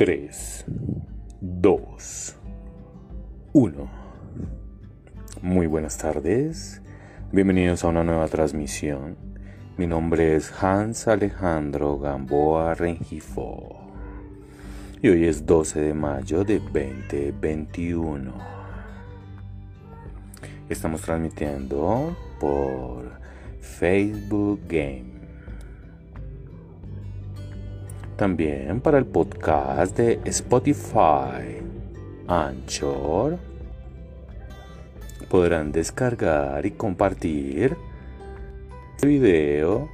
3, 2, 1. Muy buenas tardes, bienvenidos a una nueva transmisión. Mi nombre es Hans Alejandro Gamboa Rengifo y hoy es 12 de mayo de 2021. Estamos transmitiendo por Facebook Game también para el podcast de Spotify, Anchor. Podrán descargar y compartir este video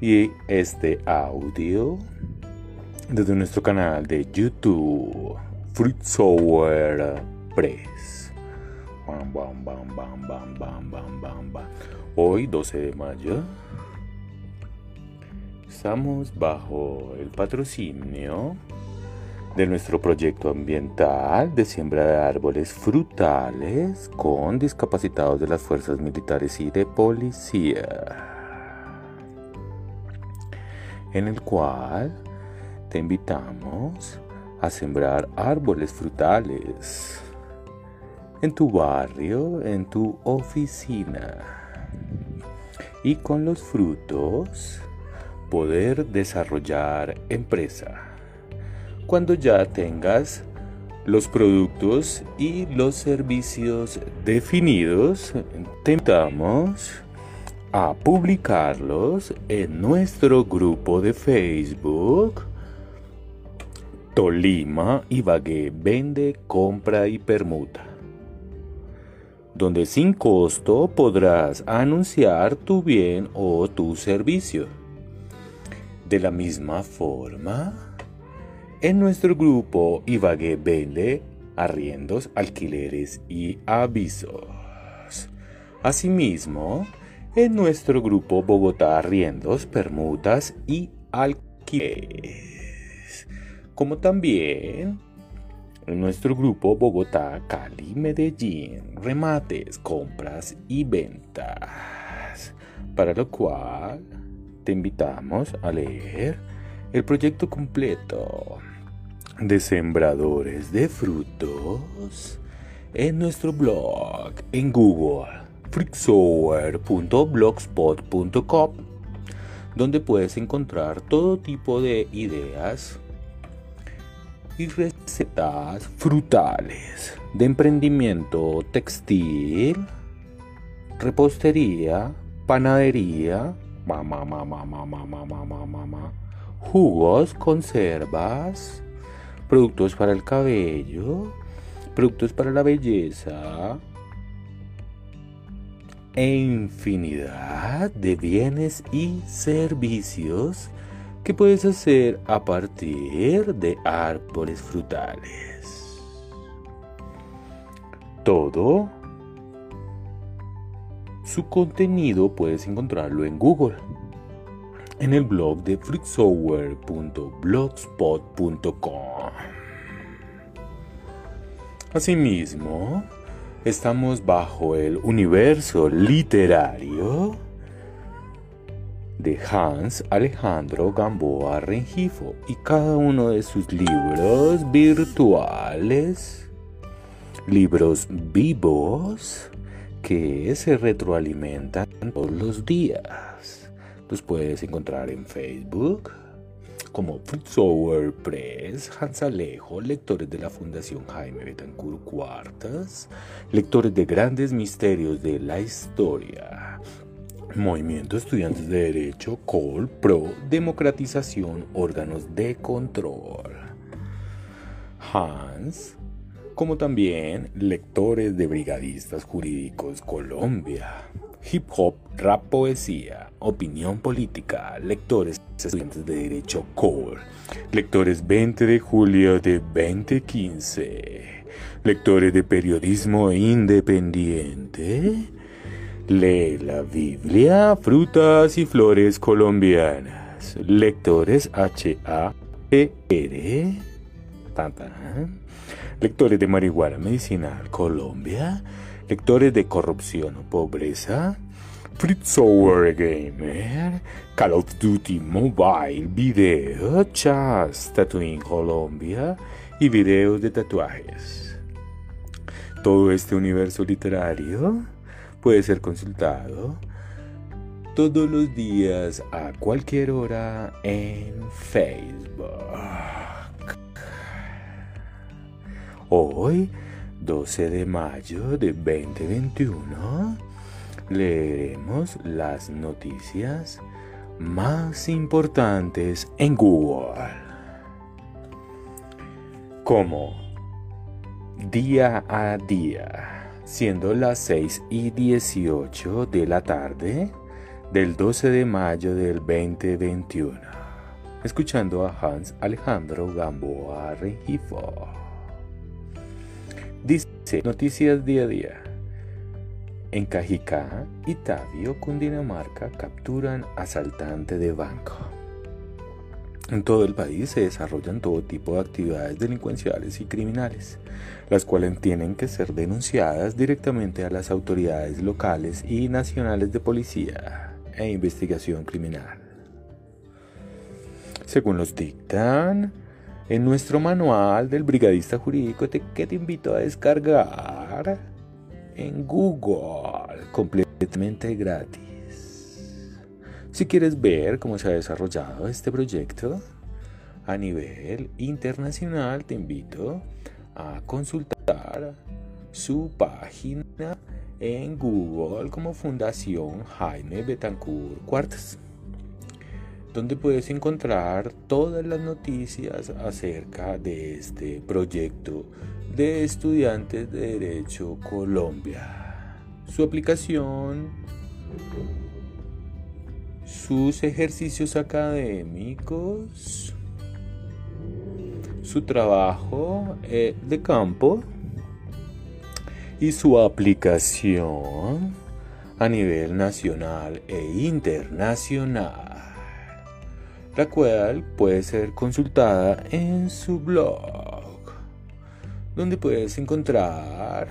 y este audio desde nuestro canal de YouTube, Fruit Sour Press. Hoy, 12 de mayo, Estamos bajo el patrocinio de nuestro proyecto ambiental de siembra de árboles frutales con discapacitados de las fuerzas militares y de policía, en el cual te invitamos a sembrar árboles frutales en tu barrio, en tu oficina y con los frutos poder desarrollar empresa. Cuando ya tengas los productos y los servicios definidos, te invitamos a publicarlos en nuestro grupo de Facebook. Tolima Ibagué vende, compra y permuta donde sin costo podrás anunciar tu bien o tu servicio. De la misma forma, en nuestro grupo Ibagué vende arriendos, alquileres y avisos. Asimismo, en nuestro grupo Bogotá Arriendos, Permutas y Alquileres. Como también en nuestro grupo Bogotá, Cali, Medellín, Remates, Compras y Ventas. Para lo cual te invitamos a leer el proyecto completo de Sembradores de Frutos en nuestro blog en Google freaksower.blogspot.com donde puedes encontrar todo tipo de ideas y recetas frutales de emprendimiento textil, repostería, panadería, mamá, mamá, mamá, mamá, mamá, mamá. Jugos, conservas, productos para el cabello, productos para la belleza e infinidad de bienes y servicios que puedes hacer a partir de árboles frutales. Todo su contenido puedes encontrarlo en Google, en el blog de freaksoftware.blogspot.com. Asimismo, estamos bajo el universo literario de Hans Alejandro Gamboa Rengifo y cada uno de sus libros virtuales, libros vivos, que se retroalimentan todos los días. Los puedes encontrar en Facebook como Sour Press, Hans Alejo, lectores de la Fundación Jaime Betancourt Cuartas, lectores de grandes misterios de la historia, Movimiento Estudiantes de Derecho, COL, Pro, Democratización, Órganos de Control. Hans como también lectores de Brigadistas Jurídicos Colombia, hip hop, rap, poesía, opinión política, lectores estudiantes de Derecho Core, lectores 20 de julio de 2015, lectores de periodismo independiente, lee la Biblia, frutas y flores colombianas, lectores H-A-P-R, lectores de marihuana medicinal Colombia, lectores de corrupción o pobreza, Software Gamer, Call of Duty Mobile Video, Chas Tattooing Colombia y videos de tatuajes. Todo este universo literario puede ser consultado todos los días a cualquier hora en Facebook. Hoy, 12 de mayo de 2021, leeremos las noticias más importantes en Google. Como día a día, siendo las 6 y 18 de la tarde del 12 de mayo del 2021, escuchando a Hans Alejandro Gamboa Rengifo. Dice Noticias Día a Día. En Cajicá, Itavio, Cundinamarca, capturan asaltante de banco. En todo el país se desarrollan todo tipo de actividades delincuenciales y criminales, las cuales tienen que ser denunciadas directamente a las autoridades locales y nacionales de policía e investigación criminal. Según los dictan en nuestro manual del brigadista jurídico que te invito a descargar en Google completamente gratis. Si quieres ver cómo se ha desarrollado este proyecto a nivel internacional, te invito a consultar su página en Google como Fundación Jaime Betancourt Cuartas, donde puedes encontrar todas las noticias acerca de este proyecto de Estudiantes de Derecho Colombia. Su aplicación, sus ejercicios académicos, su trabajo eh, de campo y su aplicación a nivel nacional e internacional, la cual puede ser consultada en su blog donde puedes encontrar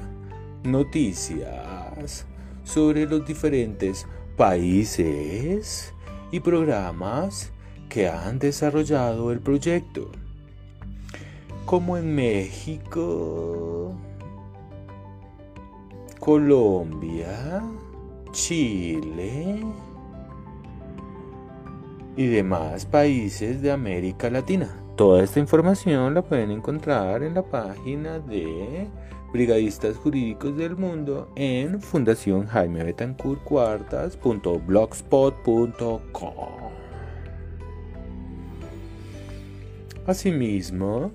noticias sobre los diferentes países y programas que han desarrollado el proyecto, como en México, Colombia, Chile y demás países de América Latina. Toda esta información la pueden encontrar en la página de Brigadistas Jurídicos del Mundo en Fundación Jaime Betancourt Cuartas.blogspot.com. Asimismo,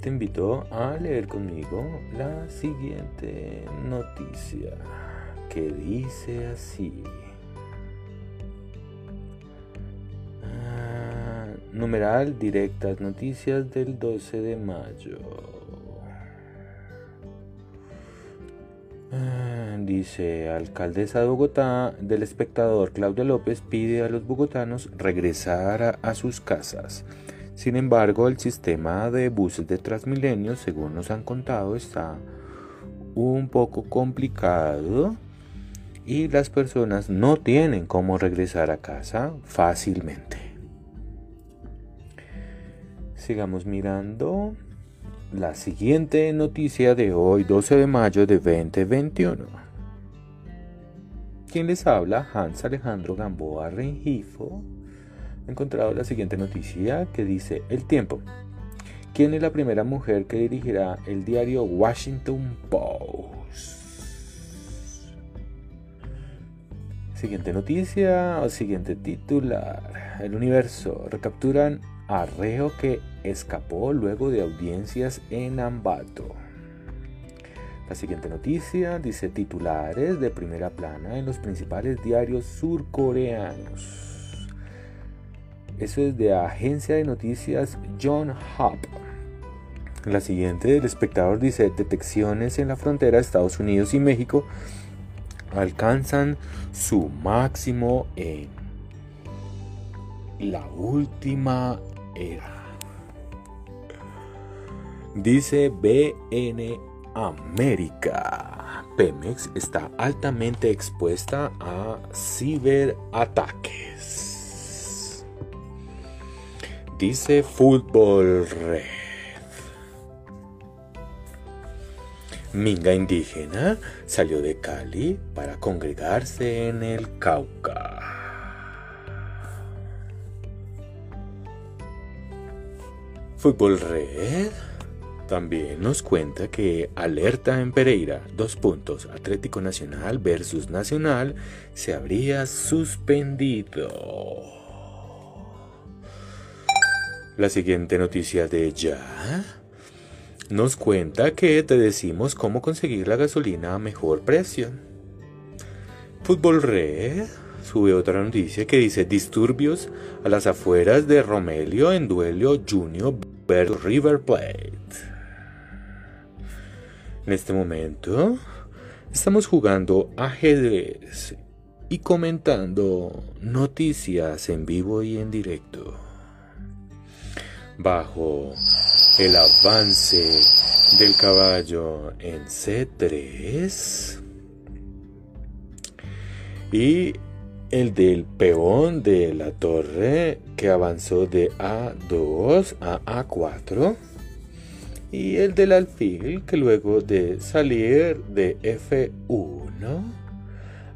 te invito a leer conmigo la siguiente noticia que dice así. Numeral directas noticias del 12 de mayo. Ah, dice, alcaldesa de Bogotá del espectador Claudia López pide a los bogotanos regresar a, sus casas. Sin embargo, el sistema de buses de Transmilenio, según nos han contado, está un poco complicado y las personas no tienen cómo regresar a casa fácilmente. Sigamos mirando la siguiente noticia de hoy, 12 de mayo de 2021. ¿Quién les habla? Hans Alejandro Gamboa Rengifo. He encontrado la siguiente noticia que dice El tiempo. ¿Quién es la primera mujer que dirigirá el diario Washington Post? Siguiente noticia o siguiente titular. El universo. Recapturan arreo que escapó luego de audiencias en Ambato. La siguiente noticia dice titulares de primera plana en los principales diarios surcoreanos. Eso es de agencia de noticias John Hop. La siguiente del espectador dice detecciones en la frontera de Estados Unidos y México alcanzan su máximo en la última Dice BN América. Pemex está altamente expuesta a ciberataques. Dice Fútbol Red. Minga indígena salió de Cali para congregarse en el Cauca. Fútbol Red también nos cuenta que alerta en Pereira, dos puntos, Atlético Nacional versus Nacional, se habría suspendido. La siguiente noticia de ya nos cuenta que te decimos cómo conseguir la gasolina a mejor precio. Fútbol Red sube otra noticia que dice disturbios a las afueras de Romelio en duelo Junior River Plate. En este momento estamos jugando ajedrez y comentando noticias en vivo y en directo. Bajo el avance del caballo en C3 y el del peón de la torre que avanzó de A2 a A4 y el del alfil que luego de salir de F1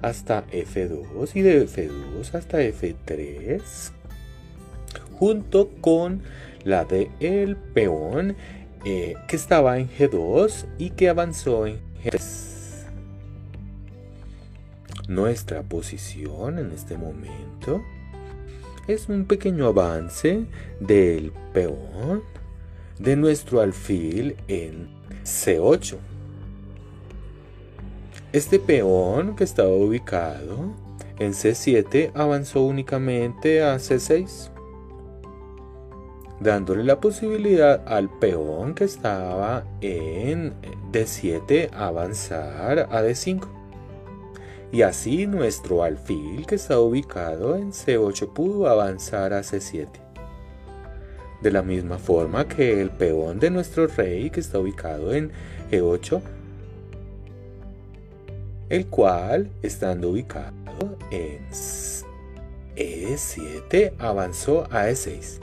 hasta F2 y de F2 hasta F3 junto con la de el peón eh, que estaba en G2 y que avanzó en G3 nuestra posición en este momento es un pequeño avance del peón de nuestro alfil en C8. Este peón que estaba ubicado en C7 avanzó únicamente a C6, dándole la posibilidad al peón que estaba en D7 avanzar a D5. Y así nuestro alfil que está ubicado en C8 pudo avanzar a C7 de la misma forma que el peón de nuestro rey que está ubicado en E8, el cual, estando ubicado en E7, avanzó a E6.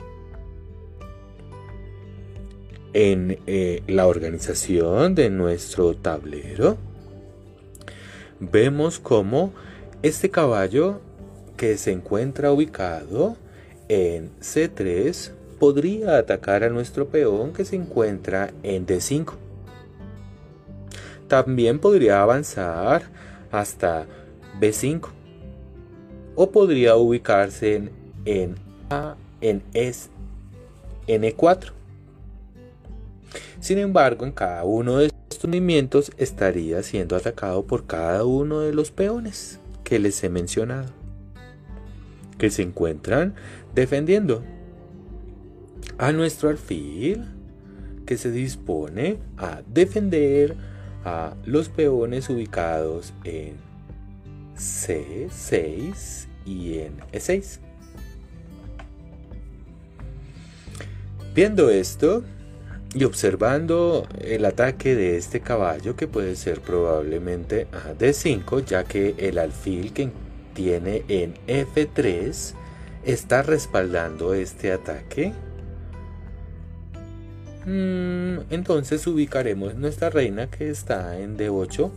En eh, la organización de nuestro tablero, vemos como este caballo que se encuentra ubicado en C3 podría atacar a nuestro peón que se encuentra en D5. También podría avanzar hasta B5 o podría ubicarse en, en A en S, N4. Sin embargo, en cada uno de estaría siendo atacado por cada uno de los peones que les he mencionado, que se encuentran defendiendo a nuestro alfil que se dispone a defender a los peones ubicados en C6 y en E6. Viendo esto y observando el ataque de este caballo que puede ser probablemente a D5 ya que el alfil que tiene en F3 está respaldando este ataque Mm, entonces ubicaremos nuestra reina que está en D8.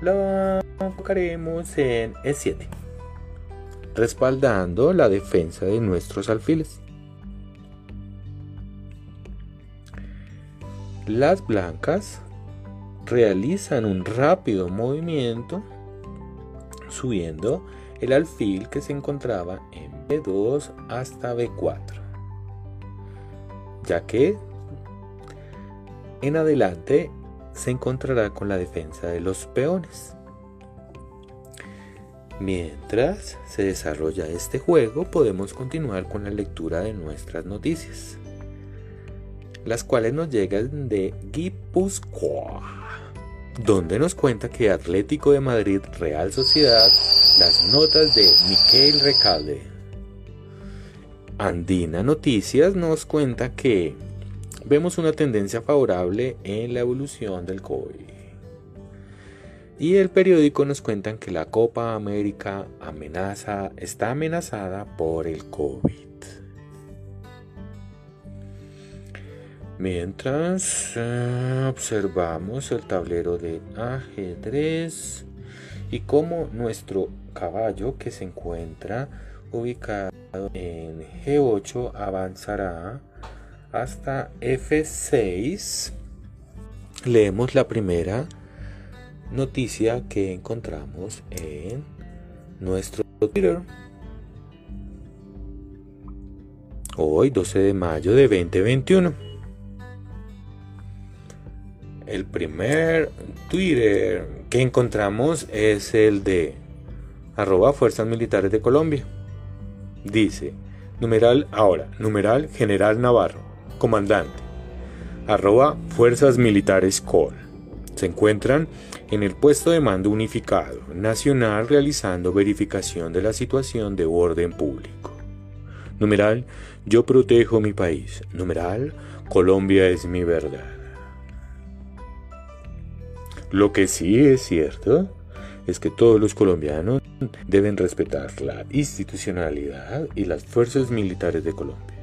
La colocaremos en E7. Respaldando la defensa de nuestros alfiles. Las blancas realizan un rápido movimiento subiendo el alfil que se encontraba en B2 hasta B4, ya que en adelante se encontrará con la defensa de los peones. Mientras se desarrolla este juego, podemos continuar con la lectura de nuestras noticias, las cuales nos llegan de Guipúzcoa, donde nos cuenta que Atlético de Madrid Real Sociedad, las notas de Miquel Recalde. Andina Noticias nos cuenta que vemos una tendencia favorable en la evolución del COVID. Y el periódico nos cuentan que la Copa América amenaza, está amenazada por el COVID. Mientras eh, observamos el tablero de ajedrez y cómo nuestro caballo que se encuentra ubicado en G8 avanzará hasta F6. Leemos la primera noticia que encontramos en nuestro Twitter. Hoy 12 de mayo de 2021. El primer Twitter que encontramos es el de arroba Fuerzas Militares de Colombia. Dice, numeral ahora, numeral General Navarro, comandante, arroba Fuerzas Militares Col. Se encuentran en el puesto de mando unificado nacional realizando verificación de la situación de orden público. Numeral, yo protejo mi país. Numeral, Colombia es mi verdad. Lo que sí es cierto es que todos los colombianos deben respetar la institucionalidad y las fuerzas militares de Colombia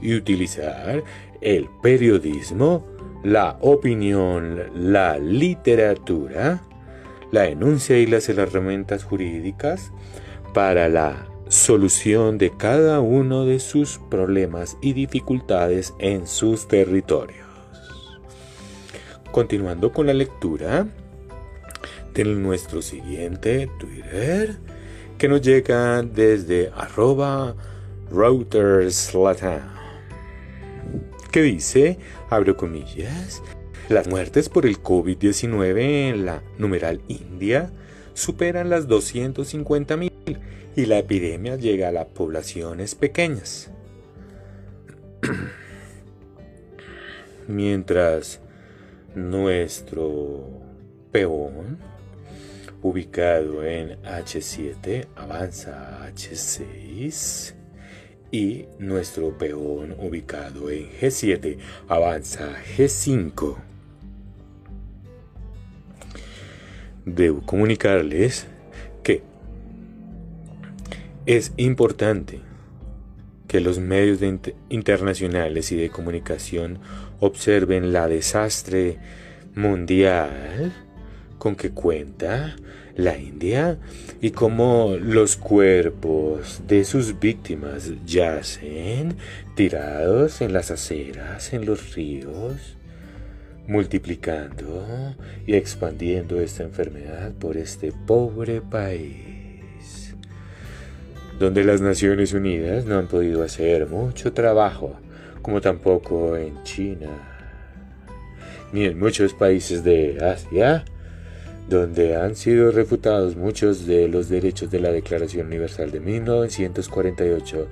y utilizar el periodismo, la opinión, la literatura, la enuncia y las herramientas jurídicas para la solución de cada uno de sus problemas y dificultades en sus territorios. Continuando con la lectura de nuestro siguiente Twitter que nos llega desde arroba routers que dice, abro comillas, las muertes por el COVID-19 en la numeral India superan las 250.000 y la epidemia llega a las poblaciones pequeñas. Mientras nuestro peón, ubicado en H7, avanza a H6. Y nuestro peón ubicado en G7 avanza a G5. Debo comunicarles que es importante que los medios internacionales y de comunicación observen la desastre mundial con que cuenta la India y cómo los cuerpos de sus víctimas yacen tirados en las aceras, en los ríos, multiplicando y expandiendo esta enfermedad por este pobre país, donde las Naciones Unidas no han podido hacer mucho trabajo como tampoco en China, ni en muchos países de Asia, donde han sido refutados muchos de los derechos de la Declaración Universal de 1948,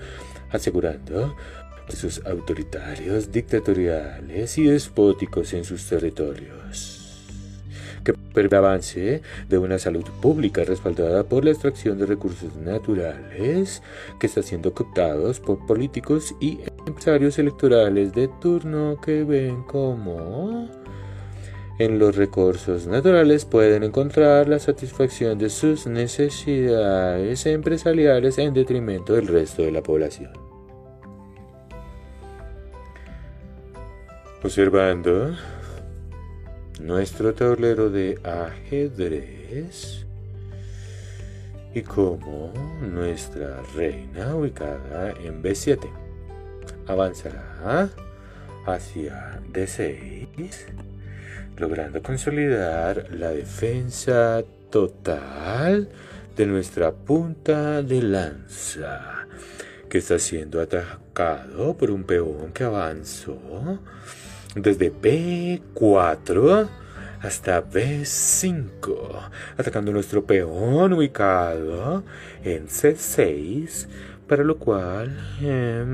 asegurando que sus autoritarios, dictatoriales y despóticos en sus territorios el avance de una salud pública respaldada por la extracción de recursos naturales que está siendo cooptados por políticos y empresarios electorales de turno que ven como en los recursos naturales pueden encontrar la satisfacción de sus necesidades empresariales en detrimento del resto de la población. Observando nuestro tablero de ajedrez. Y como nuestra reina ubicada en B7 avanzará hacia D6 logrando consolidar la defensa total de nuestra punta de lanza que está siendo atacado por un peón que avanzó desde B4 hasta B5, atacando nuestro peón ubicado en C6, para lo cual em,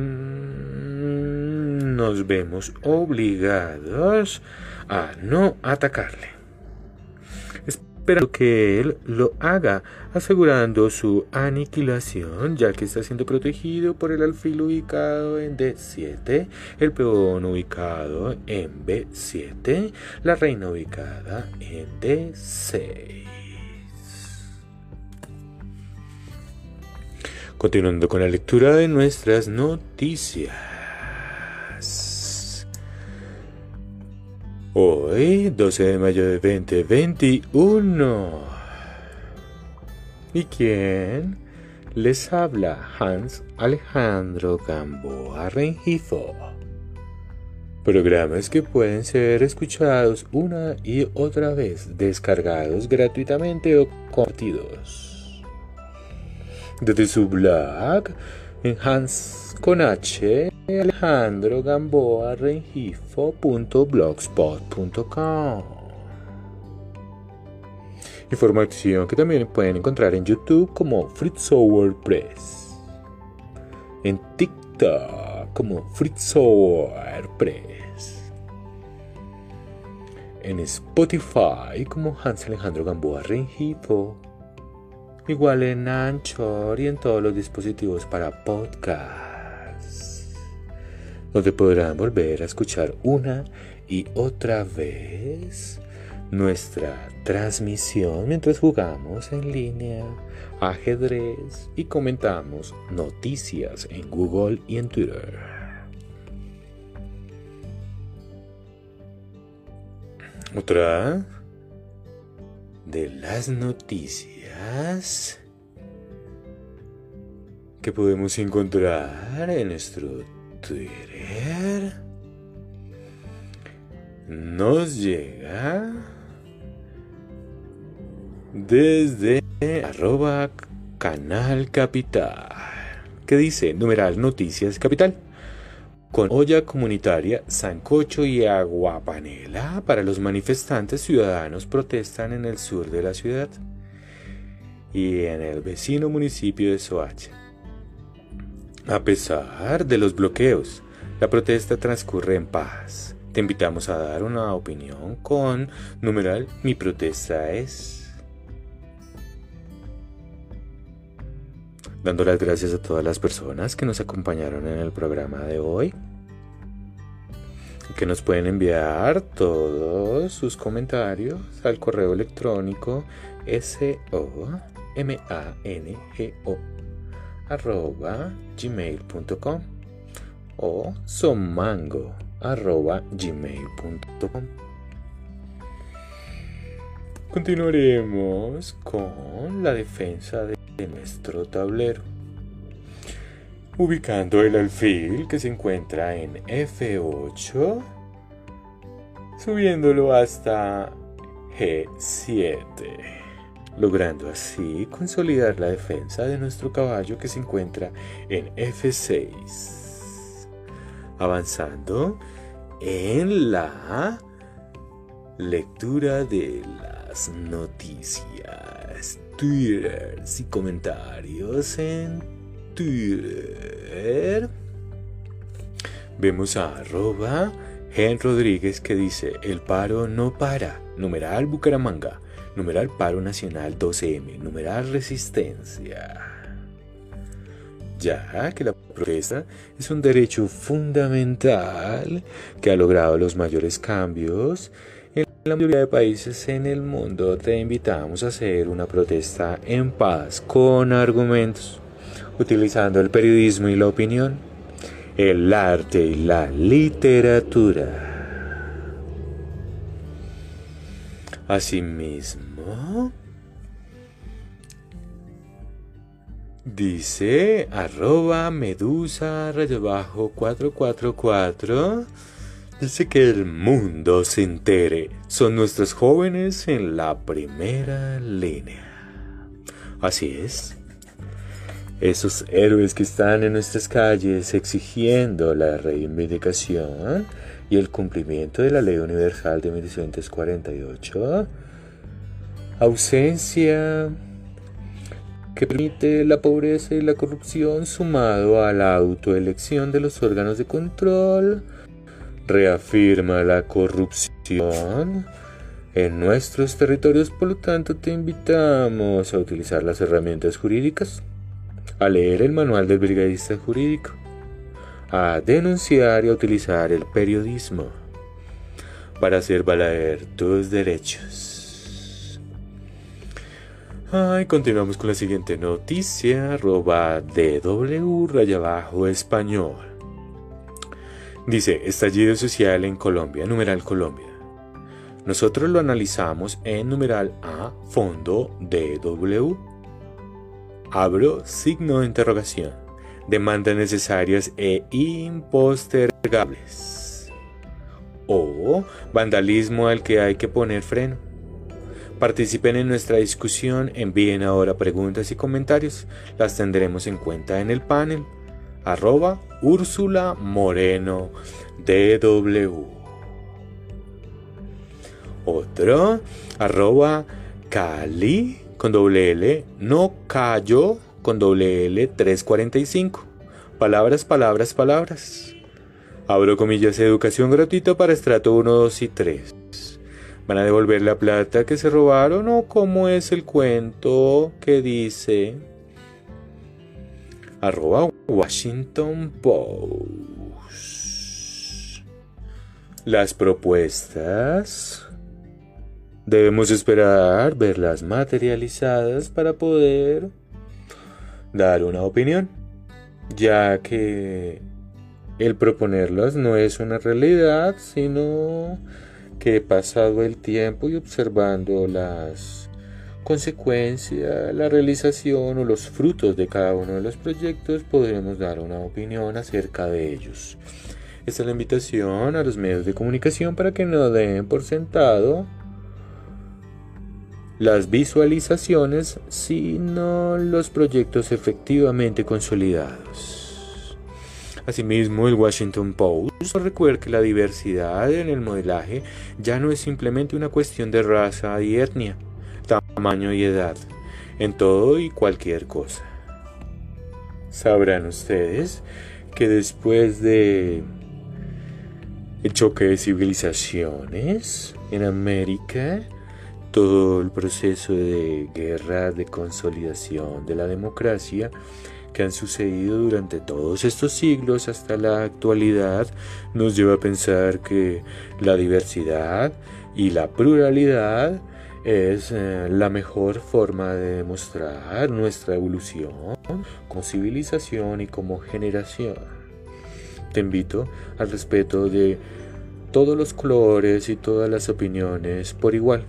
nos vemos obligados a no atacarle. Esperando que él lo haga, asegurando su aniquilación, ya que está siendo protegido por el alfil ubicado en D7, el peón ubicado en B7, la reina ubicada en D6. Continuando con la lectura de nuestras noticias. Hoy, 12 de mayo de 2021. ¿Y quién? Les habla Hans Alejandro Gamboa Rengifo. Programas que pueden ser escuchados una y otra vez, descargados gratuitamente o compartidos. Desde su blog en Hans con H Alejandro Gamboa Rengifo.blogspot.com Información que también pueden encontrar en YouTube como Fritz Press. En TikTok como Fritz Press. En Spotify como Hans Alejandro Gamboa Rengifo. Igual en Anchor y en todos los dispositivos para podcast donde podrán volver a escuchar una y otra vez nuestra transmisión mientras jugamos en línea, ajedrez y comentamos noticias en Google y en Twitter. Otra de las noticias que podemos encontrar en nuestro Twitter. Nos llega desde arroba canal capital. Que dice numeral noticias capital. Con olla comunitaria, sancocho y agua panela para los manifestantes ciudadanos protestan en el sur de la ciudad y en el vecino municipio de Soacha. A pesar de los bloqueos, la protesta transcurre en paz. Te invitamos a dar una opinión con numeral Mi protesta es. Dando las gracias a todas las personas que nos acompañaron en el programa de hoy. Que nos pueden enviar todos sus comentarios al correo electrónico s o m a n g o arroba gmail.com o somango arroba gmail.com Continuaremos con la defensa de nuestro tablero. Ubicando el alfil que se encuentra en F8, subiéndolo hasta G7 logrando así consolidar la defensa de nuestro caballo que se encuentra en F6. Avanzando en la lectura de las noticias, Twitter y comentarios en Twitter. Vemos a arroba Gen Rodríguez que dice, el paro no para, numeral Bucaramanga numeral paro nacional 12M, numeral resistencia. Ya que la protesta es un derecho fundamental que ha logrado los mayores cambios en la mayoría de países en el mundo, te invitamos a hacer una protesta en paz con argumentos, utilizando el periodismo y la opinión, el arte y la literatura. Asimismo, dice arroba medusa rayo bajo 444. Dice que el mundo se entere. Son nuestros jóvenes en la primera línea. Así es. Esos héroes que están en nuestras calles exigiendo la reivindicación y el cumplimiento de la Ley Universal de 1948, ausencia que permite la pobreza y la corrupción sumado a la autoelección de los órganos de control, reafirma la corrupción en nuestros territorios, por lo tanto te invitamos a utilizar las herramientas jurídicas, a leer el manual del brigadista jurídico, a denunciar y a utilizar el periodismo para hacer valer tus derechos. Ay, continuamos con la siguiente noticia, arroba DW raya abajo español. Dice, estallido social en Colombia, numeral Colombia. Nosotros lo analizamos en numeral A, fondo DW. Abro signo de interrogación. Demandas necesarias e impostergables. O vandalismo al que hay que poner freno. Participen en nuestra discusión, envíen ahora preguntas y comentarios. Las tendremos en cuenta en el panel. Arroba Úrsula Moreno DW. Otro, arroba Cali con doble L, no callo con doble L 345. Palabras, palabras, palabras. Abro comillas, educación gratuita para estrato 1, 2 y 3. ¿Van a devolver la plata que se robaron o cómo es el cuento que dice arroba Washington Post? Las propuestas Debemos esperar verlas materializadas para poder dar una opinión, ya que el proponerlas no es una realidad, sino que pasado el tiempo y observando las consecuencias, la realización o los frutos de cada uno de los proyectos, podremos dar una opinión acerca de ellos. Esta es la invitación a los medios de comunicación para que no den por sentado las visualizaciones, sino los proyectos efectivamente consolidados. Asimismo, el Washington Post recuerda que la diversidad en el modelaje ya no es simplemente una cuestión de raza y etnia, tamaño y edad, en todo y cualquier cosa. Sabrán ustedes que después de el choque de civilizaciones en América, todo el proceso de guerra, de consolidación de la democracia que han sucedido durante todos estos siglos hasta la actualidad nos lleva a pensar que la diversidad y la pluralidad es eh, la mejor forma de demostrar nuestra evolución como civilización y como generación. Te invito al respeto de todos los colores y todas las opiniones por igual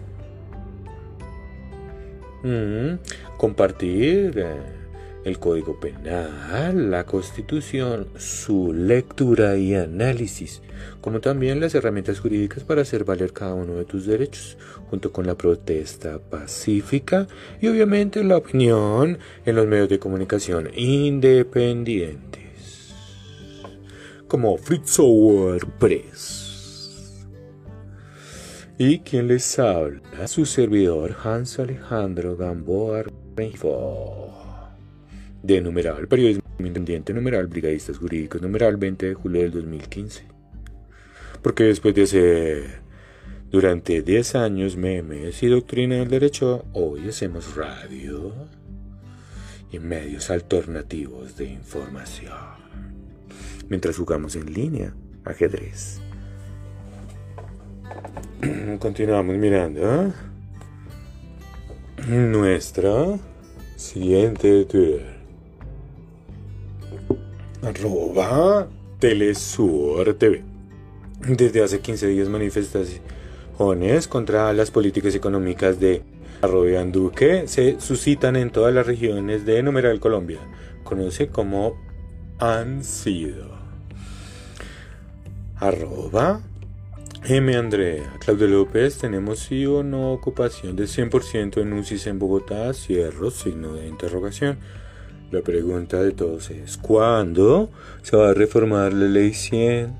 compartir eh, el Código Penal, la Constitución, su lectura y análisis, como también las herramientas jurídicas para hacer valer cada uno de tus derechos, junto con la protesta pacífica y obviamente la opinión en los medios de comunicación independientes, como Fritz Press. Y quien les habla, su servidor Hans Alejandro Gamboa Rengifo. De numeral Periodismo Independiente, numeral Brigadistas Jurídicos, numeral 20 de julio del 2015. Porque después de hacer durante 10 años memes y doctrina del derecho, hoy hacemos radio y medios alternativos de información. Mientras jugamos en línea, ajedrez. Continuamos mirando. ¿eh? Nuestra siguiente Twitter. Arroba Telesur TV. Desde hace 15 días manifestaciones contra las políticas económicas de Arroyo Duque se suscitan en todas las regiones de Numeral Colombia. Conoce como han sido. Arroba M. Andrea, Claudio López, tenemos sí o no ocupación de 100% en UCIS en Bogotá, cierro, signo de interrogación. La pregunta de todos es, ¿cuándo se va a reformar la ley 100?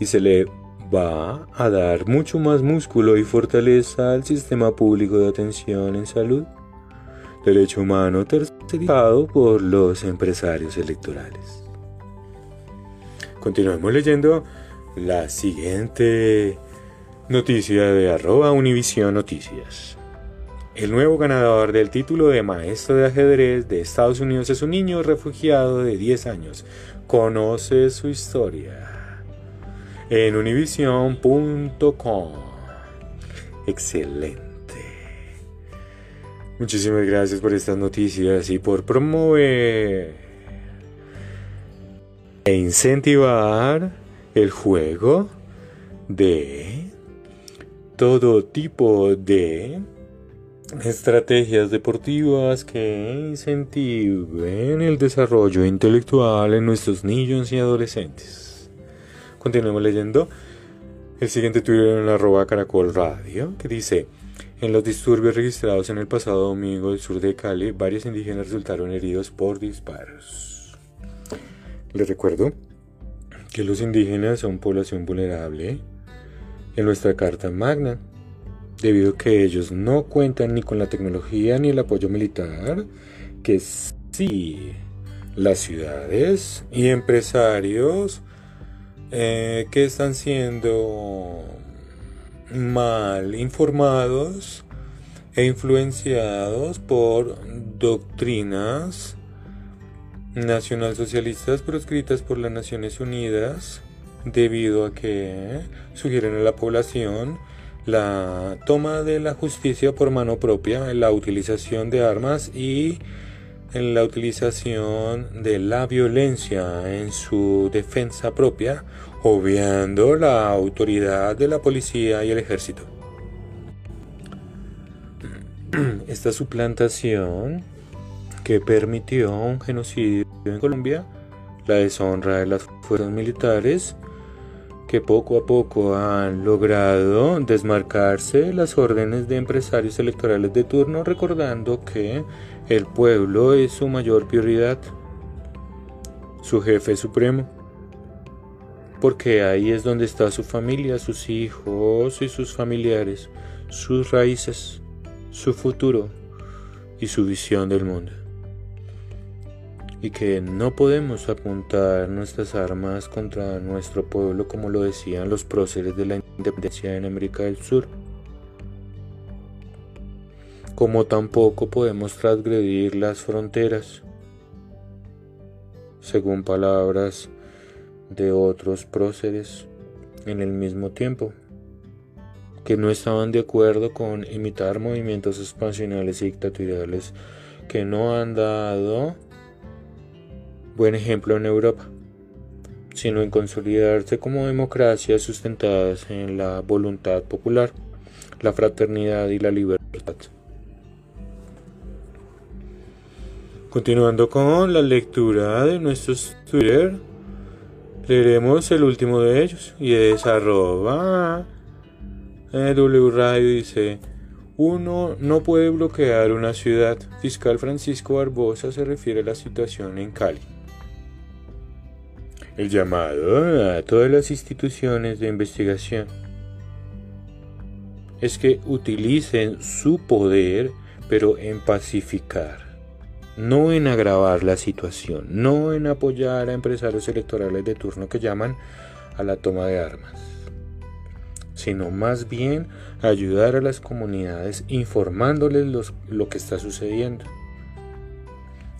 Y se le va a dar mucho más músculo y fortaleza al sistema público de atención en salud. Derecho humano tercerizado por los empresarios electorales. Continuemos leyendo la siguiente Noticia de arroba Univision Noticias. El nuevo ganador del título de maestro de ajedrez de Estados Unidos es un niño refugiado de 10 años. Conoce su historia en univision.com. Excelente. Muchísimas gracias por estas noticias y por promover e incentivar el juego de todo tipo de estrategias deportivas que incentiven el desarrollo intelectual en nuestros niños y adolescentes. Continuemos leyendo el siguiente Twitter en arroba caracol radio que dice en los disturbios registrados en el pasado domingo del sur de Cali, varios indígenas resultaron heridos por disparos. Les recuerdo que los indígenas son población vulnerable en nuestra Carta Magna, debido a que ellos no cuentan ni con la tecnología ni el apoyo militar que sí las ciudades y empresarios eh, que están siendo mal informados e influenciados por doctrinas nacionalsocialistas proscritas por las Naciones Unidas debido a que sugieren a la población la toma de la justicia por mano propia, la utilización de armas y en la utilización de la violencia en su defensa propia, obviando la autoridad de la policía y el ejército. Esta suplantación que permitió un genocidio en Colombia, la deshonra de las fuerzas militares, que poco a poco han logrado desmarcarse de las órdenes de empresarios electorales de turno, recordando que el pueblo es su mayor prioridad, su jefe supremo, porque ahí es donde está su familia, sus hijos y sus familiares, sus raíces, su futuro y su visión del mundo y que no podemos apuntar nuestras armas contra nuestro pueblo como lo decían los próceres de la independencia en América del Sur. Como tampoco podemos transgredir las fronteras, según palabras de otros próceres en el mismo tiempo, que no estaban de acuerdo con imitar movimientos expansionales y dictatoriales que no han dado buen ejemplo en Europa, sino en consolidarse como democracias sustentadas en la voluntad popular, la fraternidad y la libertad. Continuando con la lectura de nuestros Twitter, leeremos el último de ellos y es arroba eh, W Radio dice uno no puede bloquear una ciudad. Fiscal Francisco Barbosa se refiere a la situación en Cali. El llamado a todas las instituciones de investigación es que utilicen su poder, pero en pacificar, no en agravar la situación, no en apoyar a empresarios electorales de turno que llaman a la toma de armas, sino más bien ayudar a las comunidades informándoles lo que está sucediendo,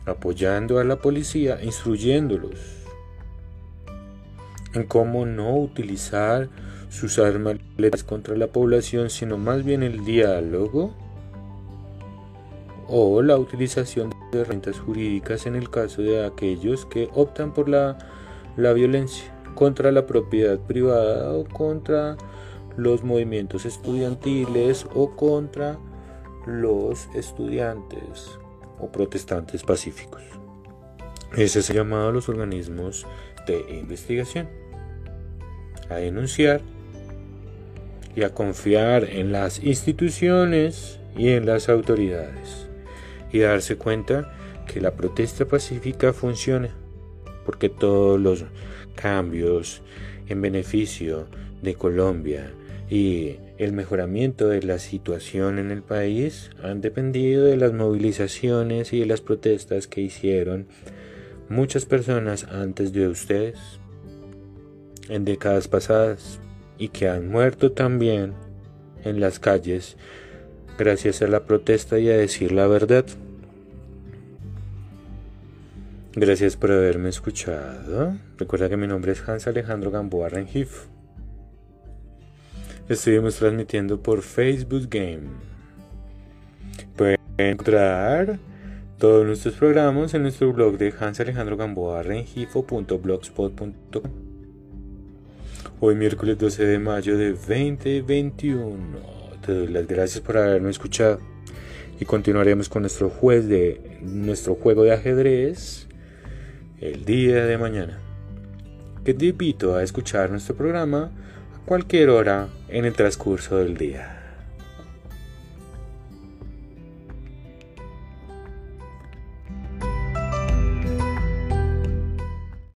apoyando a la policía, instruyéndolos cómo no utilizar sus armas contra la población, sino más bien el diálogo o la utilización de herramientas jurídicas en el caso de aquellos que optan por la, la violencia contra la propiedad privada o contra los movimientos estudiantiles o contra los estudiantes o protestantes pacíficos. Ese es llamado a los organismos de investigación, a denunciar y a confiar en las instituciones y en las autoridades y darse cuenta que la protesta pacífica funciona porque todos los cambios en beneficio de Colombia y el mejoramiento de la situación en el país han dependido de las movilizaciones y de las protestas que hicieron muchas personas antes de ustedes, en décadas pasadas, y que han muerto también en las calles gracias a la protesta y a decir la verdad. Gracias por haberme escuchado. Recuerda que mi nombre es Hans Alejandro Gamboa Rengif. Estuvimos transmitiendo por Facebook Game. Pueden encontrar todos nuestros programas en nuestro blog de Hans Alejandro Gamboa Rengifo.blogspot.com. Hoy miércoles 12 de mayo de 2021 te doy las gracias por haberme escuchado y continuaremos con nuestro, juez de, nuestro juego de ajedrez el día de mañana. Que te invito a escuchar nuestro programa a cualquier hora en el transcurso del día.